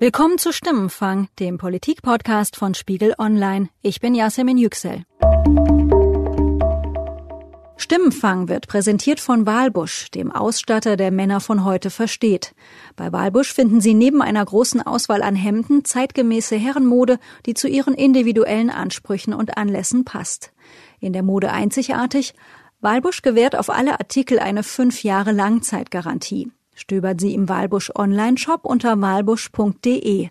Willkommen zu Stimmenfang, dem Politikpodcast von Spiegel Online. Ich bin Yasemin Yüksel. Stimmenfang wird präsentiert von Walbusch, dem Ausstatter, der Männer von heute versteht. Bei Walbusch finden Sie neben einer großen Auswahl an Hemden zeitgemäße Herrenmode, die zu Ihren individuellen Ansprüchen und Anlässen passt. In der Mode einzigartig, Walbusch gewährt auf alle Artikel eine fünf Jahre Langzeitgarantie. Stöbert Sie im Walbusch Online-Shop unter walbusch.de.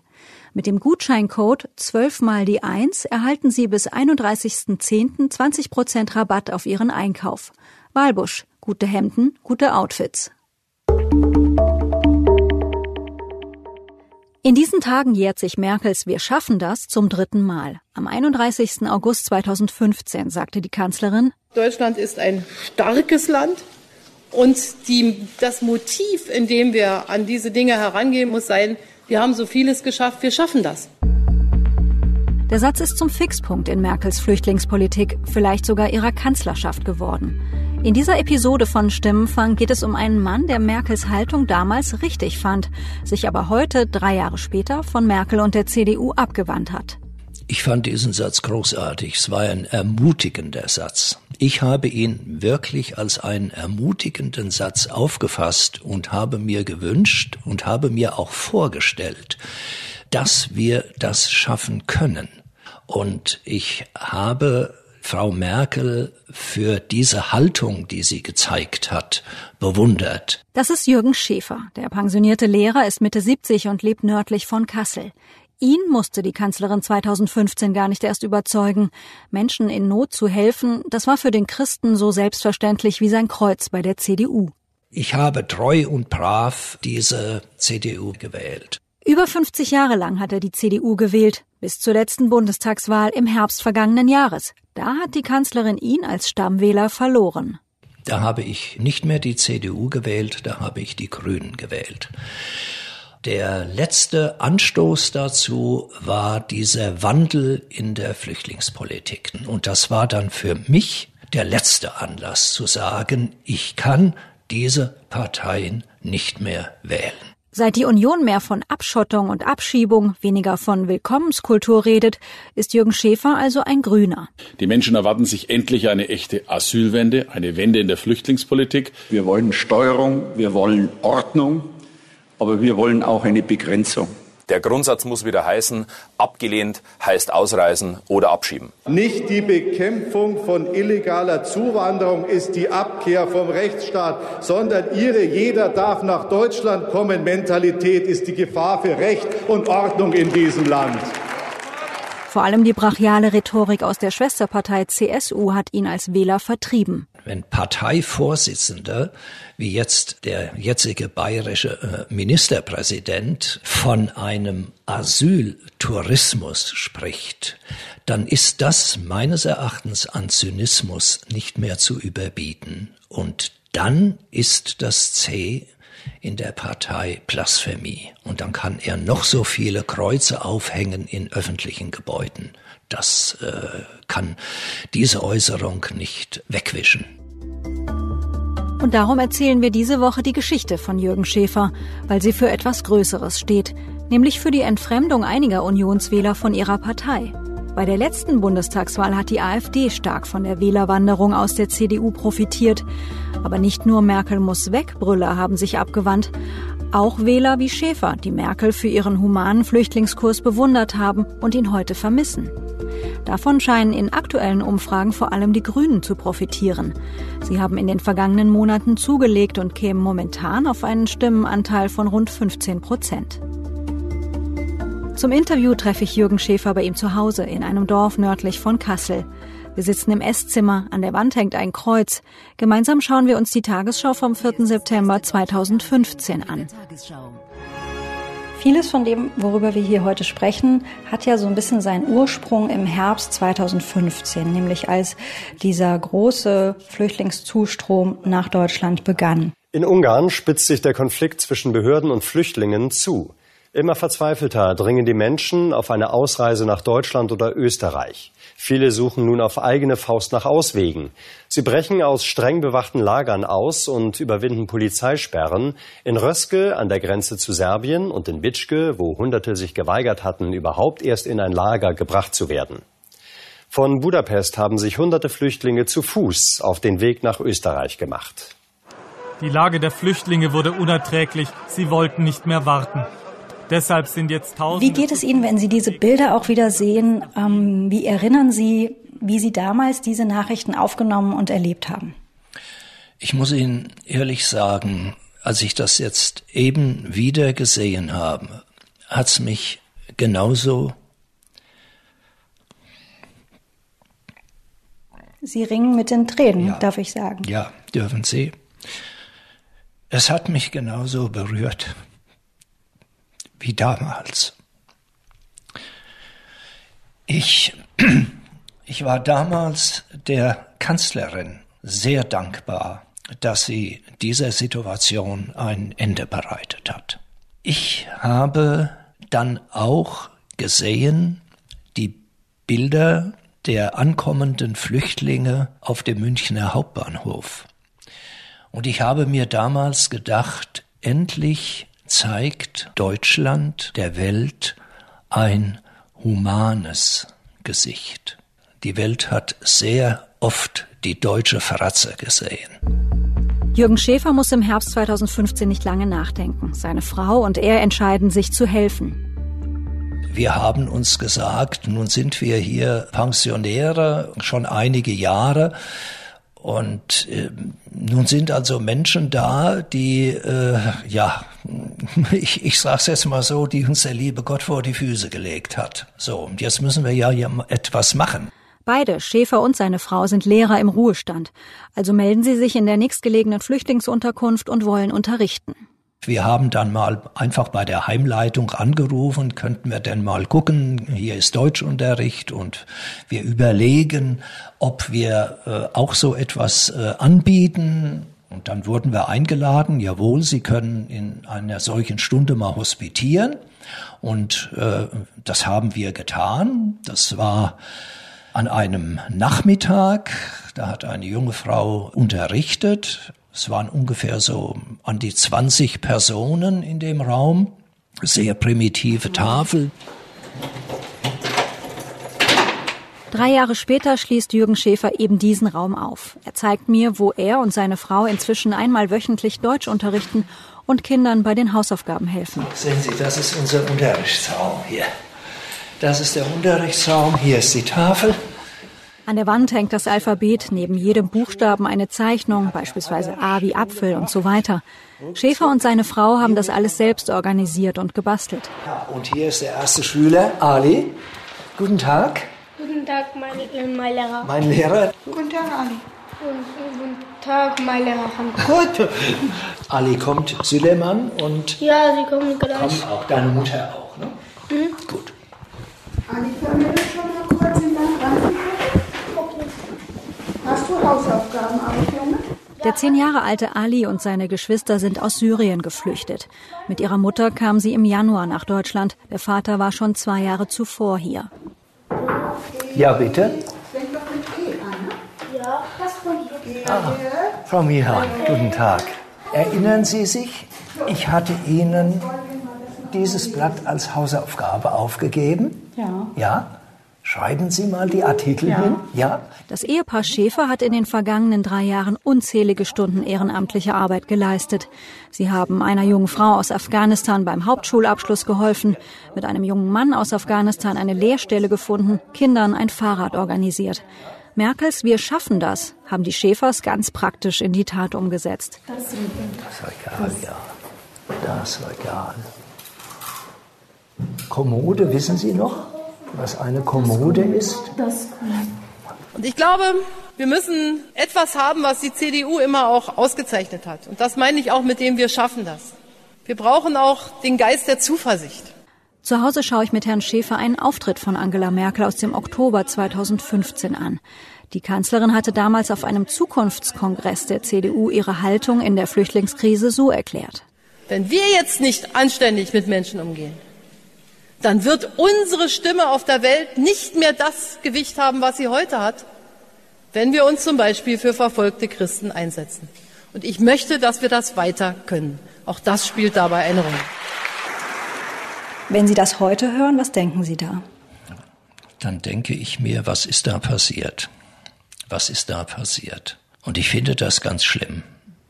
Mit dem Gutscheincode 12 mal die 1 erhalten Sie bis 31.10. 20% Rabatt auf Ihren Einkauf. Walbusch. Gute Hemden, gute Outfits. In diesen Tagen jährt sich Merkels Wir schaffen das zum dritten Mal. Am 31. August 2015 sagte die Kanzlerin, Deutschland ist ein starkes Land, und die, das Motiv, in dem wir an diese Dinge herangehen, muss sein, wir haben so vieles geschafft, wir schaffen das. Der Satz ist zum Fixpunkt in Merkels Flüchtlingspolitik, vielleicht sogar ihrer Kanzlerschaft geworden. In dieser Episode von Stimmenfang geht es um einen Mann, der Merkels Haltung damals richtig fand, sich aber heute, drei Jahre später, von Merkel und der CDU abgewandt hat. Ich fand diesen Satz großartig. Es war ein ermutigender Satz. Ich habe ihn wirklich als einen ermutigenden Satz aufgefasst und habe mir gewünscht und habe mir auch vorgestellt, dass wir das schaffen können. Und ich habe Frau Merkel für diese Haltung, die sie gezeigt hat, bewundert. Das ist Jürgen Schäfer. Der pensionierte Lehrer ist Mitte 70 und lebt nördlich von Kassel. Ihn musste die Kanzlerin 2015 gar nicht erst überzeugen. Menschen in Not zu helfen, das war für den Christen so selbstverständlich wie sein Kreuz bei der CDU. Ich habe treu und brav diese CDU gewählt. Über 50 Jahre lang hat er die CDU gewählt, bis zur letzten Bundestagswahl im Herbst vergangenen Jahres. Da hat die Kanzlerin ihn als Stammwähler verloren. Da habe ich nicht mehr die CDU gewählt, da habe ich die Grünen gewählt. Der letzte Anstoß dazu war dieser Wandel in der Flüchtlingspolitik. Und das war dann für mich der letzte Anlass zu sagen, ich kann diese Parteien nicht mehr wählen. Seit die Union mehr von Abschottung und Abschiebung, weniger von Willkommenskultur redet, ist Jürgen Schäfer also ein Grüner. Die Menschen erwarten sich endlich eine echte Asylwende, eine Wende in der Flüchtlingspolitik. Wir wollen Steuerung, wir wollen Ordnung, aber wir wollen auch eine Begrenzung. Der Grundsatz muss wieder heißen, abgelehnt heißt ausreisen oder abschieben. Nicht die Bekämpfung von illegaler Zuwanderung ist die Abkehr vom Rechtsstaat, sondern ihre jeder darf nach Deutschland kommen Mentalität ist die Gefahr für Recht und Ordnung in diesem Land. Vor allem die brachiale Rhetorik aus der Schwesterpartei CSU hat ihn als Wähler vertrieben. Wenn Parteivorsitzende, wie jetzt der jetzige bayerische äh, Ministerpräsident, von einem Asyltourismus spricht, dann ist das meines Erachtens an Zynismus nicht mehr zu überbieten. Und dann ist das C in der Partei Blasphemie. Und dann kann er noch so viele Kreuze aufhängen in öffentlichen Gebäuden. Das äh, kann diese Äußerung nicht wegwischen. Und darum erzählen wir diese Woche die Geschichte von Jürgen Schäfer, weil sie für etwas Größeres steht, nämlich für die Entfremdung einiger Unionswähler von ihrer Partei. Bei der letzten Bundestagswahl hat die AfD stark von der Wählerwanderung aus der CDU profitiert. Aber nicht nur Merkel muss weg, Brüller haben sich abgewandt. Auch Wähler wie Schäfer, die Merkel für ihren humanen Flüchtlingskurs bewundert haben und ihn heute vermissen. Davon scheinen in aktuellen Umfragen vor allem die Grünen zu profitieren. Sie haben in den vergangenen Monaten zugelegt und kämen momentan auf einen Stimmenanteil von rund 15 Prozent. Zum Interview treffe ich Jürgen Schäfer bei ihm zu Hause in einem Dorf nördlich von Kassel. Wir sitzen im Esszimmer, an der Wand hängt ein Kreuz. Gemeinsam schauen wir uns die Tagesschau vom 4. September 2015 an. Vieles von dem, worüber wir hier heute sprechen, hat ja so ein bisschen seinen Ursprung im Herbst 2015, nämlich als dieser große Flüchtlingszustrom nach Deutschland begann. In Ungarn spitzt sich der Konflikt zwischen Behörden und Flüchtlingen zu. Immer verzweifelter dringen die Menschen auf eine Ausreise nach Deutschland oder Österreich. Viele suchen nun auf eigene Faust nach Auswegen. Sie brechen aus streng bewachten Lagern aus und überwinden Polizeisperren in Röske an der Grenze zu Serbien und in Bitschke, wo Hunderte sich geweigert hatten, überhaupt erst in ein Lager gebracht zu werden. Von Budapest haben sich hunderte Flüchtlinge zu Fuß auf den Weg nach Österreich gemacht. Die Lage der Flüchtlinge wurde unerträglich. Sie wollten nicht mehr warten. Deshalb sind jetzt tausend. Wie geht es Ihnen, wenn Sie diese Bilder auch wieder sehen? Ähm, wie erinnern Sie, wie Sie damals diese Nachrichten aufgenommen und erlebt haben? Ich muss Ihnen ehrlich sagen, als ich das jetzt eben wieder gesehen habe, hat's mich genauso Sie ringen mit den Tränen, ja. darf ich sagen. Ja, dürfen Sie. Es hat mich genauso berührt wie damals. Ich, ich war damals der Kanzlerin sehr dankbar, dass sie dieser Situation ein Ende bereitet hat. Ich habe dann auch gesehen die Bilder der ankommenden Flüchtlinge auf dem Münchner Hauptbahnhof. Und ich habe mir damals gedacht, endlich zeigt Deutschland der Welt ein humanes Gesicht. Die Welt hat sehr oft die deutsche Fratze gesehen. Jürgen Schäfer muss im Herbst 2015 nicht lange nachdenken. Seine Frau und er entscheiden sich zu helfen. Wir haben uns gesagt, nun sind wir hier Pensionäre schon einige Jahre. Und äh, nun sind also Menschen da, die, äh, ja, ich, ich sage es jetzt mal so, die uns der liebe Gott vor die Füße gelegt hat. So, und jetzt müssen wir ja etwas machen. Beide, Schäfer und seine Frau, sind Lehrer im Ruhestand. Also melden sie sich in der nächstgelegenen Flüchtlingsunterkunft und wollen unterrichten. Wir haben dann mal einfach bei der Heimleitung angerufen, könnten wir denn mal gucken, hier ist Deutschunterricht und wir überlegen, ob wir äh, auch so etwas äh, anbieten. Und dann wurden wir eingeladen, jawohl, Sie können in einer solchen Stunde mal hospitieren. Und äh, das haben wir getan. Das war an einem Nachmittag. Da hat eine junge Frau unterrichtet es waren ungefähr so an die 20 Personen in dem Raum. Sehr primitive Tafel. Drei Jahre später schließt Jürgen Schäfer eben diesen Raum auf. Er zeigt mir, wo er und seine Frau inzwischen einmal wöchentlich Deutsch unterrichten und Kindern bei den Hausaufgaben helfen. Sehen Sie, das ist unser Unterrichtsraum hier. Das ist der Unterrichtsraum, hier ist die Tafel. An der Wand hängt das Alphabet, neben jedem Buchstaben eine Zeichnung, beispielsweise A wie Apfel und so weiter. Schäfer und seine Frau haben das alles selbst organisiert und gebastelt. und hier ist der erste Schüler, Ali. Guten Tag. Guten Tag, mein, äh, mein Lehrer. Mein Lehrer. Guten Tag, Ali. Guten Tag, mein Lehrer. Gut. Ali kommt, Süleyman und... Ja, sie kommen gleich. Kommt auch, deine Mutter auch, ne? Mhm. Gut. Ali, können wir schon mal kurz in dein Hast du Hausaufgaben auch, Junge? Der zehn Jahre alte Ali und seine Geschwister sind aus Syrien geflüchtet. Mit ihrer Mutter kam sie im Januar nach Deutschland. Der Vater war schon zwei Jahre zuvor hier. Ja, bitte. Ja, das von hier. Ah, Frau Mihan, guten Tag. Erinnern Sie sich, ich hatte Ihnen dieses Blatt als Hausaufgabe aufgegeben? Ja. Ja? Schreiben Sie mal die Artikel ja. hin. Ja. Das Ehepaar Schäfer hat in den vergangenen drei Jahren unzählige Stunden ehrenamtliche Arbeit geleistet. Sie haben einer jungen Frau aus Afghanistan beim Hauptschulabschluss geholfen, mit einem jungen Mann aus Afghanistan eine Lehrstelle gefunden, Kindern ein Fahrrad organisiert. Merkels Wir schaffen das haben die Schäfers ganz praktisch in die Tat umgesetzt. Das war egal, ja. Das war egal. Kommode, wissen Sie noch? Was eine Kommode ist? Und ich glaube, wir müssen etwas haben, was die CDU immer auch ausgezeichnet hat. Und das meine ich auch mit dem, wir schaffen das. Wir brauchen auch den Geist der Zuversicht. Zu Hause schaue ich mit Herrn Schäfer einen Auftritt von Angela Merkel aus dem Oktober 2015 an. Die Kanzlerin hatte damals auf einem Zukunftskongress der CDU ihre Haltung in der Flüchtlingskrise so erklärt. Wenn wir jetzt nicht anständig mit Menschen umgehen, dann wird unsere Stimme auf der Welt nicht mehr das Gewicht haben, was sie heute hat, wenn wir uns zum Beispiel für verfolgte Christen einsetzen. Und ich möchte, dass wir das weiter können. Auch das spielt dabei eine Rolle. Wenn Sie das heute hören, was denken Sie da? Dann denke ich mir, was ist da passiert? Was ist da passiert? Und ich finde das ganz schlimm.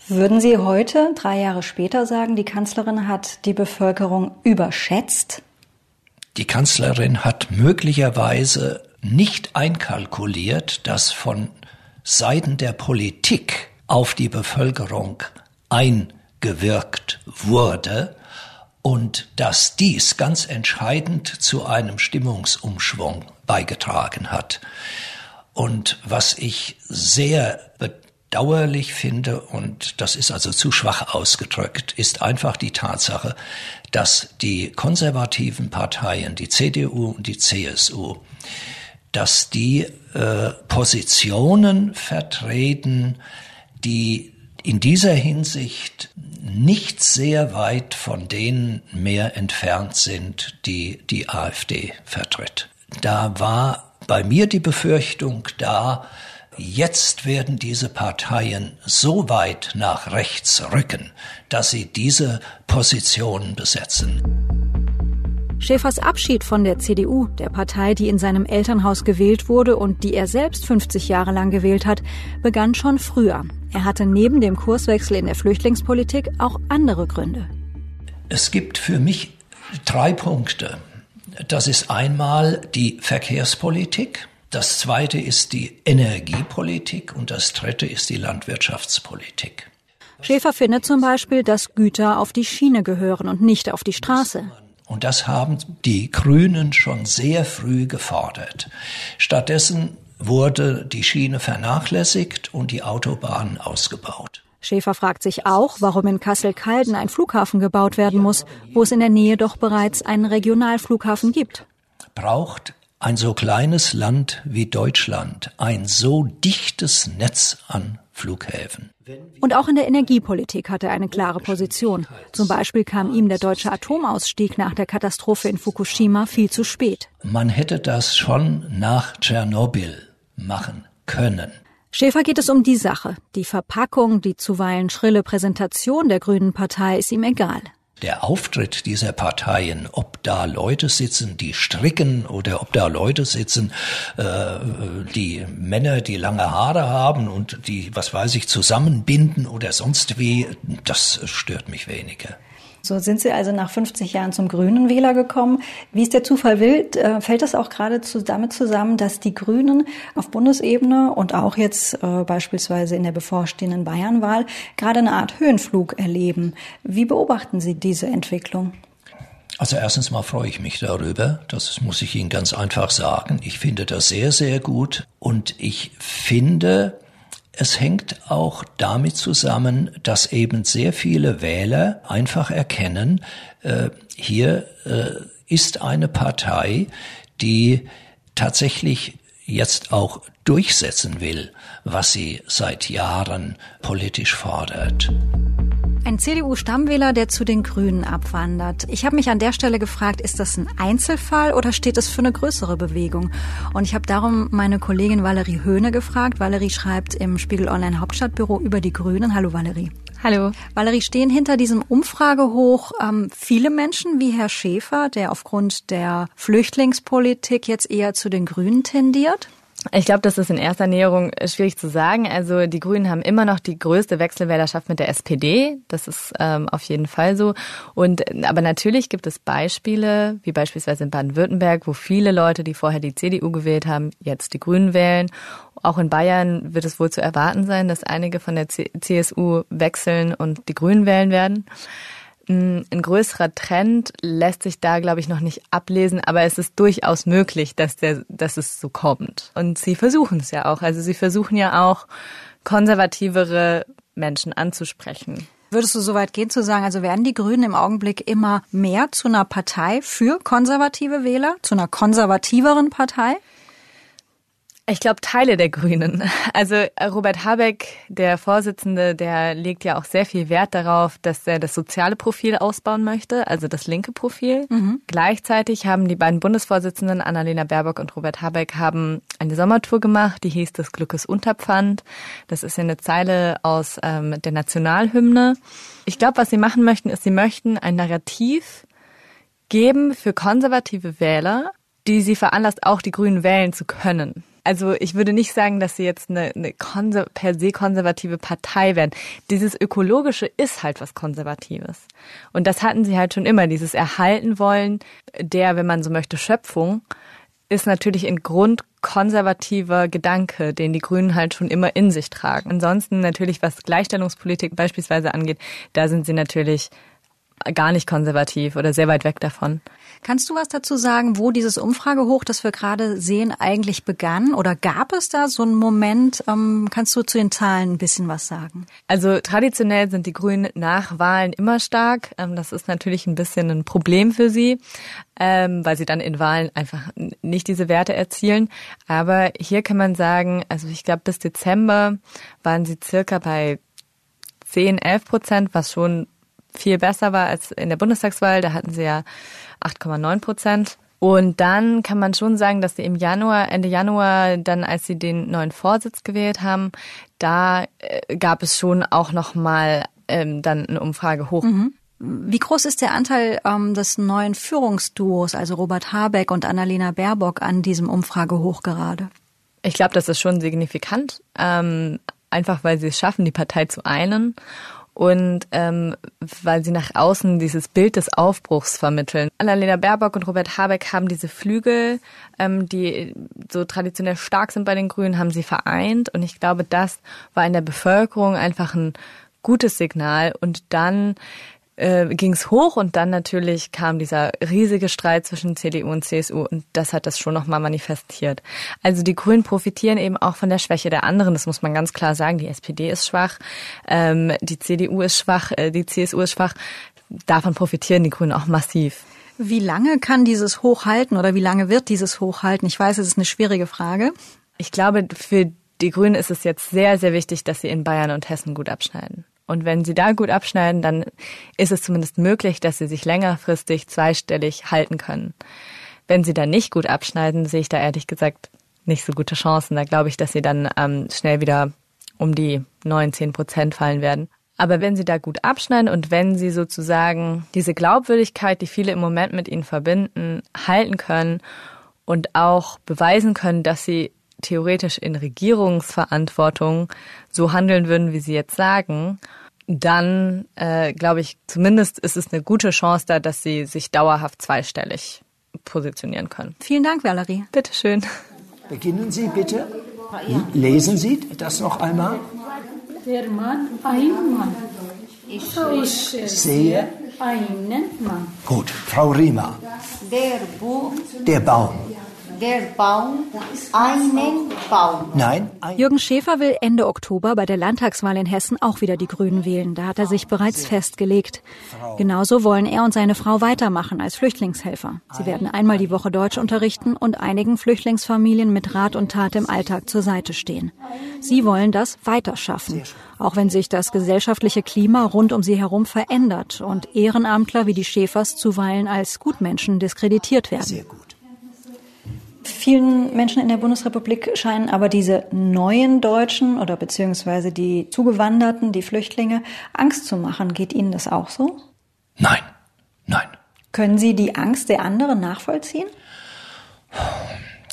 Würden Sie heute, drei Jahre später, sagen, die Kanzlerin hat die Bevölkerung überschätzt? Die Kanzlerin hat möglicherweise nicht einkalkuliert, dass von Seiten der Politik auf die Bevölkerung eingewirkt wurde und dass dies ganz entscheidend zu einem Stimmungsumschwung beigetragen hat. Und was ich sehr bedauerlich finde, und das ist also zu schwach ausgedrückt, ist einfach die Tatsache, dass die konservativen Parteien, die CDU und die CSU, dass die äh, Positionen vertreten, die in dieser Hinsicht nicht sehr weit von denen mehr entfernt sind, die die AfD vertritt. Da war bei mir die Befürchtung da, jetzt werden diese Parteien so weit nach rechts rücken, dass sie diese Positionen besetzen. Schäfers Abschied von der CDU, der Partei, die in seinem Elternhaus gewählt wurde und die er selbst 50 Jahre lang gewählt hat, begann schon früher. Er hatte neben dem Kurswechsel in der Flüchtlingspolitik auch andere Gründe. Es gibt für mich drei Punkte. Das ist einmal die Verkehrspolitik, das zweite ist die Energiepolitik und das dritte ist die Landwirtschaftspolitik. Schäfer findet zum Beispiel, dass Güter auf die Schiene gehören und nicht auf die Straße. Und das haben die Grünen schon sehr früh gefordert. Stattdessen wurde die Schiene vernachlässigt und die Autobahnen ausgebaut. Schäfer fragt sich auch, warum in Kassel-Calden ein Flughafen gebaut werden muss, wo es in der Nähe doch bereits einen Regionalflughafen gibt. Braucht ein so kleines Land wie Deutschland ein so dichtes Netz an Flughäfen? Und auch in der Energiepolitik hat er eine klare Position. Zum Beispiel kam ihm der deutsche Atomausstieg nach der Katastrophe in Fukushima viel zu spät. Man hätte das schon nach Tschernobyl machen können. Schäfer geht es um die Sache. Die Verpackung, die zuweilen schrille Präsentation der Grünen Partei ist ihm egal der Auftritt dieser Parteien, ob da Leute sitzen, die stricken oder ob da Leute sitzen, äh, die Männer, die lange Haare haben und die, was weiß ich, zusammenbinden oder sonst wie, das stört mich weniger. So sind Sie also nach 50 Jahren zum Grünen Wähler gekommen. Wie es der Zufall will, äh, fällt das auch gerade damit zusammen, dass die Grünen auf Bundesebene und auch jetzt äh, beispielsweise in der bevorstehenden Bayernwahl gerade eine Art Höhenflug erleben. Wie beobachten Sie diese Entwicklung? Also erstens mal freue ich mich darüber. Das muss ich Ihnen ganz einfach sagen. Ich finde das sehr, sehr gut. Und ich finde, es hängt auch damit zusammen, dass eben sehr viele Wähler einfach erkennen, äh, hier äh, ist eine Partei, die tatsächlich jetzt auch durchsetzen will, was sie seit Jahren politisch fordert. Ein CDU-Stammwähler, der zu den Grünen abwandert. Ich habe mich an der Stelle gefragt, ist das ein Einzelfall oder steht es für eine größere Bewegung? Und ich habe darum meine Kollegin Valerie Höhne gefragt. Valerie schreibt im Spiegel Online Hauptstadtbüro über die Grünen. Hallo Valerie. Hallo. Valerie, stehen hinter diesem Umfragehoch ähm, viele Menschen wie Herr Schäfer, der aufgrund der Flüchtlingspolitik jetzt eher zu den Grünen tendiert? Ich glaube, das ist in erster Näherung schwierig zu sagen. Also die Grünen haben immer noch die größte Wechselwählerschaft mit der SPD. Das ist ähm, auf jeden Fall so. Und aber natürlich gibt es Beispiele, wie beispielsweise in Baden-Württemberg, wo viele Leute, die vorher die CDU gewählt haben, jetzt die Grünen wählen. Auch in Bayern wird es wohl zu erwarten sein, dass einige von der CSU wechseln und die Grünen wählen werden. Ein größerer Trend lässt sich da, glaube ich, noch nicht ablesen, aber es ist durchaus möglich, dass, der, dass es so kommt. Und sie versuchen es ja auch. Also sie versuchen ja auch, konservativere Menschen anzusprechen. Würdest du so weit gehen zu sagen, also werden die Grünen im Augenblick immer mehr zu einer Partei für konservative Wähler, zu einer konservativeren Partei? Ich glaube, Teile der Grünen. Also äh, Robert Habeck, der Vorsitzende, der legt ja auch sehr viel Wert darauf, dass er das soziale Profil ausbauen möchte, also das linke Profil. Mhm. Gleichzeitig haben die beiden Bundesvorsitzenden, Annalena Baerbock und Robert Habeck, haben eine Sommertour gemacht, die hieß des Glückes Unterpfand. Das ist ja eine Zeile aus ähm, der Nationalhymne. Ich glaube, was sie machen möchten, ist, sie möchten ein Narrativ geben für konservative Wähler, die sie veranlasst, auch die Grünen wählen zu können. Also ich würde nicht sagen, dass sie jetzt eine, eine per se konservative Partei werden. Dieses Ökologische ist halt was Konservatives. Und das hatten sie halt schon immer, dieses Erhalten wollen der, wenn man so möchte, Schöpfung, ist natürlich ein grundkonservativer Gedanke, den die Grünen halt schon immer in sich tragen. Ansonsten natürlich, was Gleichstellungspolitik beispielsweise angeht, da sind sie natürlich gar nicht konservativ oder sehr weit weg davon. Kannst du was dazu sagen, wo dieses Umfragehoch, das wir gerade sehen, eigentlich begann? Oder gab es da so einen Moment? Ähm, kannst du zu den Zahlen ein bisschen was sagen? Also traditionell sind die Grünen nach Wahlen immer stark. Ähm, das ist natürlich ein bisschen ein Problem für sie, ähm, weil sie dann in Wahlen einfach nicht diese Werte erzielen. Aber hier kann man sagen, also ich glaube bis Dezember waren sie circa bei 10, 11 Prozent, was schon viel besser war als in der Bundestagswahl. Da hatten sie ja 8,9 Prozent. Und dann kann man schon sagen, dass sie im Januar, Ende Januar, dann als sie den neuen Vorsitz gewählt haben, da äh, gab es schon auch noch mal ähm, dann eine Umfrage hoch. Mhm. Wie groß ist der Anteil ähm, des neuen Führungsduos, also Robert Habeck und Annalena Baerbock, an diesem Umfragehoch gerade? Ich glaube, das ist schon signifikant, ähm, einfach weil sie es schaffen, die Partei zu einen und ähm, weil sie nach außen dieses Bild des Aufbruchs vermitteln. Annalena Baerbock und Robert Habeck haben diese Flügel, ähm, die so traditionell stark sind bei den Grünen, haben sie vereint und ich glaube, das war in der Bevölkerung einfach ein gutes Signal und dann äh, ging es hoch und dann natürlich kam dieser riesige Streit zwischen CDU und CSU und das hat das schon nochmal manifestiert. Also die Grünen profitieren eben auch von der Schwäche der anderen, das muss man ganz klar sagen. Die SPD ist schwach, ähm, die CDU ist schwach, äh, die CSU ist schwach. Davon profitieren die Grünen auch massiv. Wie lange kann dieses hochhalten oder wie lange wird dieses hochhalten? Ich weiß, es ist eine schwierige Frage. Ich glaube, für die Grünen ist es jetzt sehr, sehr wichtig, dass sie in Bayern und Hessen gut abschneiden. Und wenn sie da gut abschneiden, dann ist es zumindest möglich, dass sie sich längerfristig zweistellig halten können. Wenn sie da nicht gut abschneiden, sehe ich da ehrlich gesagt nicht so gute Chancen. Da glaube ich, dass sie dann ähm, schnell wieder um die neun, zehn Prozent fallen werden. Aber wenn sie da gut abschneiden und wenn sie sozusagen diese Glaubwürdigkeit, die viele im Moment mit ihnen verbinden, halten können und auch beweisen können, dass sie theoretisch in Regierungsverantwortung so handeln würden, wie Sie jetzt sagen, dann äh, glaube ich, zumindest ist es eine gute Chance da, dass Sie sich dauerhaft zweistellig positionieren können. Vielen Dank, Valerie. Bitte schön. Beginnen Sie bitte. Lesen Sie das noch einmal. Der Mann, ein Mann. Ich, ich sehe einen Mann. Gut, Frau Riemer. Der Buch. Der Baum der Baum einen Baum. Nein. Ein Jürgen Schäfer will Ende Oktober bei der Landtagswahl in Hessen auch wieder die Grünen wählen. Da hat er sich bereits festgelegt. Genauso wollen er und seine Frau weitermachen als Flüchtlingshelfer. Sie werden einmal die Woche Deutsch unterrichten und einigen Flüchtlingsfamilien mit Rat und Tat im Alltag zur Seite stehen. Sie wollen das weiter schaffen, auch wenn sich das gesellschaftliche Klima rund um sie herum verändert und Ehrenamtler wie die Schäfers zuweilen als Gutmenschen diskreditiert werden. Vielen Menschen in der Bundesrepublik scheinen aber diese neuen Deutschen oder beziehungsweise die Zugewanderten, die Flüchtlinge, Angst zu machen. Geht Ihnen das auch so? Nein, nein. Können Sie die Angst der anderen nachvollziehen?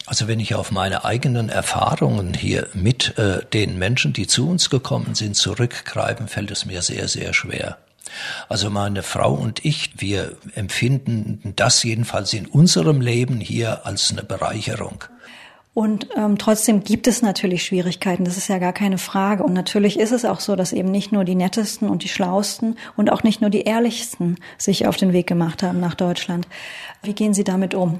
Also wenn ich auf meine eigenen Erfahrungen hier mit äh, den Menschen, die zu uns gekommen sind, zurückgreifen, fällt es mir sehr, sehr schwer. Also meine Frau und ich, wir empfinden das jedenfalls in unserem Leben hier als eine Bereicherung. Und ähm, trotzdem gibt es natürlich Schwierigkeiten, das ist ja gar keine Frage. Und natürlich ist es auch so, dass eben nicht nur die nettesten und die schlausten und auch nicht nur die ehrlichsten sich auf den Weg gemacht haben nach Deutschland. Wie gehen Sie damit um?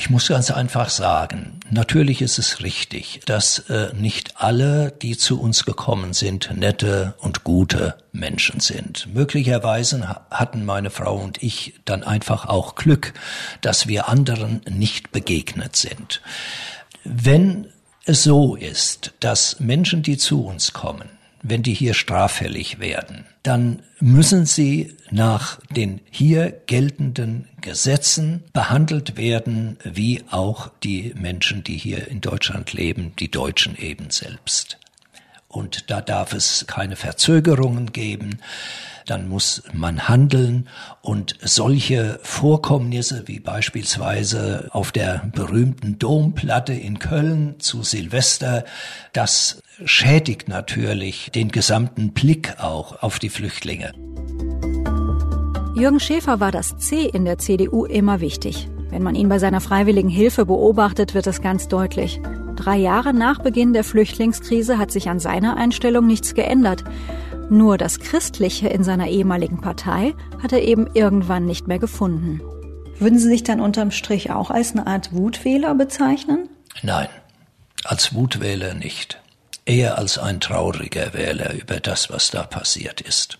Ich muss ganz einfach sagen, natürlich ist es richtig, dass äh, nicht alle, die zu uns gekommen sind, nette und gute Menschen sind. Möglicherweise hatten meine Frau und ich dann einfach auch Glück, dass wir anderen nicht begegnet sind. Wenn so ist, dass Menschen, die zu uns kommen, wenn die hier straffällig werden, dann müssen sie nach den hier geltenden Gesetzen behandelt werden, wie auch die Menschen, die hier in Deutschland leben, die Deutschen eben selbst. Und da darf es keine Verzögerungen geben dann muss man handeln und solche Vorkommnisse wie beispielsweise auf der berühmten Domplatte in Köln zu Silvester, das schädigt natürlich den gesamten Blick auch auf die Flüchtlinge. Jürgen Schäfer war das C in der CDU immer wichtig. Wenn man ihn bei seiner freiwilligen Hilfe beobachtet, wird es ganz deutlich. Drei Jahre nach Beginn der Flüchtlingskrise hat sich an seiner Einstellung nichts geändert. Nur das Christliche in seiner ehemaligen Partei hat er eben irgendwann nicht mehr gefunden. Würden Sie sich dann unterm Strich auch als eine Art Wutwähler bezeichnen? Nein, als Wutwähler nicht. Eher als ein trauriger Wähler über das, was da passiert ist.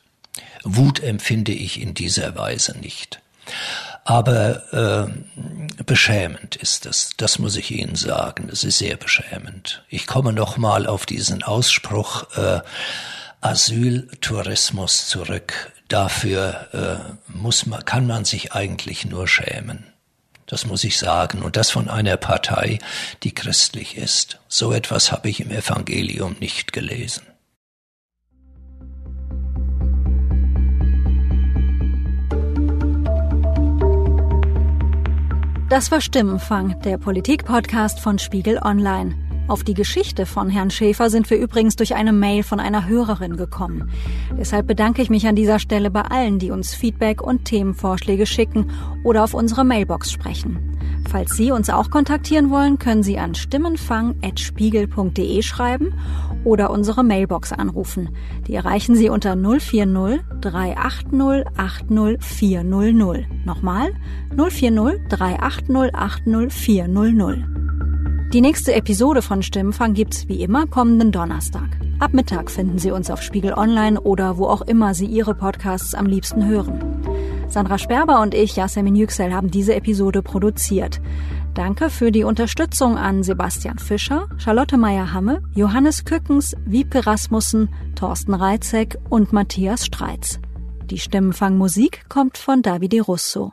Wut empfinde ich in dieser Weise nicht. Aber äh, beschämend ist es, das muss ich Ihnen sagen. Es ist sehr beschämend. Ich komme noch mal auf diesen Ausspruch äh, Asyltourismus zurück. Dafür äh, muss man, kann man sich eigentlich nur schämen. Das muss ich sagen. Und das von einer Partei, die christlich ist. So etwas habe ich im Evangelium nicht gelesen. Das war Stimmenfang, der Politik-Podcast von Spiegel Online. Auf die Geschichte von Herrn Schäfer sind wir übrigens durch eine Mail von einer Hörerin gekommen. Deshalb bedanke ich mich an dieser Stelle bei allen, die uns Feedback und Themenvorschläge schicken oder auf unsere Mailbox sprechen. Falls Sie uns auch kontaktieren wollen, können Sie an stimmenfang.spiegel.de schreiben oder unsere Mailbox anrufen. Die erreichen Sie unter 040 380 80 400. Nochmal 040 380 80 400. Die nächste Episode von Stimmenfang gibt's wie immer kommenden Donnerstag. Ab Mittag finden Sie uns auf Spiegel Online oder wo auch immer Sie Ihre Podcasts am liebsten hören. Sandra Sperber und ich, Yasemin Yüksel, haben diese Episode produziert. Danke für die Unterstützung an Sebastian Fischer, Charlotte Meyer-Hamme, Johannes Kückens, Wiebke Rasmussen, Thorsten Reitzek und Matthias Streitz. Die Stimmenfangmusik kommt von Davide Russo.